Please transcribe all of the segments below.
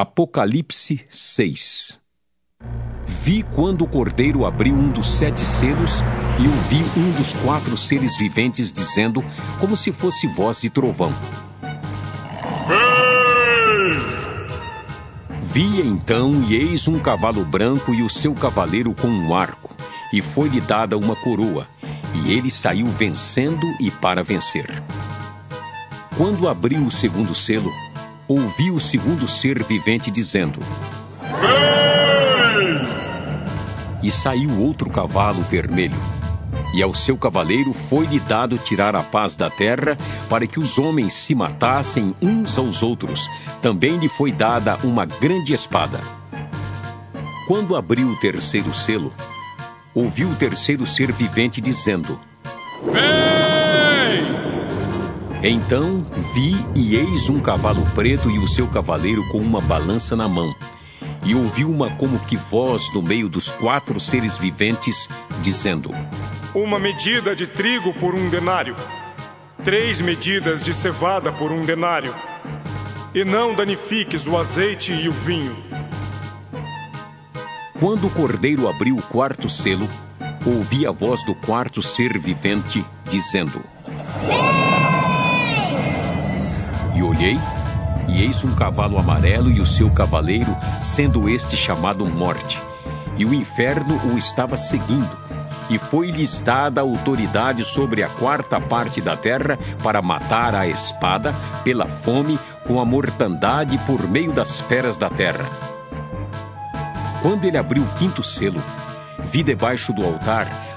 Apocalipse 6 Vi quando o cordeiro abriu um dos sete selos e ouvi um dos quatro seres viventes dizendo, como se fosse voz de trovão: Vi então, e eis um cavalo branco e o seu cavaleiro com um arco, e foi-lhe dada uma coroa, e ele saiu vencendo e para vencer. Quando abriu o segundo selo, ouvi o segundo ser vivente dizendo: Vem! E saiu outro cavalo vermelho. E ao seu cavaleiro foi-lhe dado tirar a paz da terra, para que os homens se matassem uns aos outros. Também lhe foi dada uma grande espada. Quando abriu o terceiro selo, ouviu o terceiro ser vivente dizendo: Vem! Então vi e eis um cavalo preto e o seu cavaleiro com uma balança na mão. E ouvi uma como que voz no meio dos quatro seres viventes, dizendo: Uma medida de trigo por um denário, três medidas de cevada por um denário, e não danifiques o azeite e o vinho. Quando o cordeiro abriu o quarto selo, ouvi a voz do quarto ser vivente, dizendo: E olhei, e eis um cavalo amarelo e o seu cavaleiro, sendo este chamado Morte. E o inferno o estava seguindo. E foi-lhes dada autoridade sobre a quarta parte da terra para matar a espada, pela fome, com a mortandade por meio das feras da terra. Quando ele abriu o quinto selo, vi debaixo do altar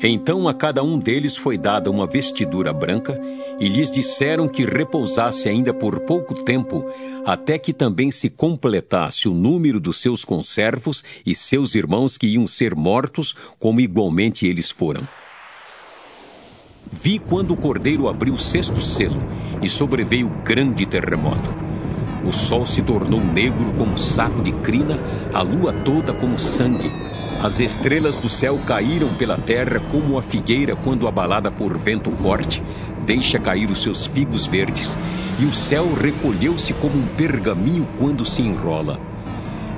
Então a cada um deles foi dada uma vestidura branca, e lhes disseram que repousasse ainda por pouco tempo, até que também se completasse o número dos seus conservos e seus irmãos que iam ser mortos, como igualmente eles foram. Vi quando o cordeiro abriu o sexto selo, e sobreveio grande terremoto. O sol se tornou negro como saco de crina, a lua toda como sangue as estrelas do céu caíram pela terra como a figueira quando abalada por vento forte deixa cair os seus figos verdes, e o céu recolheu-se como um pergaminho quando se enrola.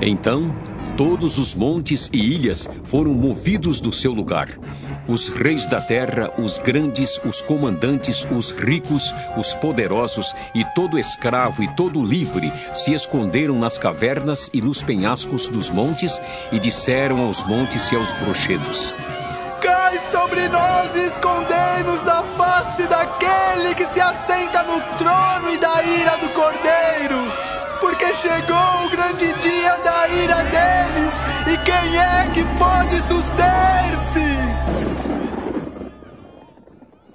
Então, todos os montes e ilhas foram movidos do seu lugar os reis da terra, os grandes, os comandantes, os ricos, os poderosos e todo escravo e todo livre se esconderam nas cavernas e nos penhascos dos montes e disseram aos montes e aos rochedos: Cai sobre nós e escondei-nos da face daquele que se assenta no trono e da ira do cordeiro. Porque chegou o grande dia da ira deles,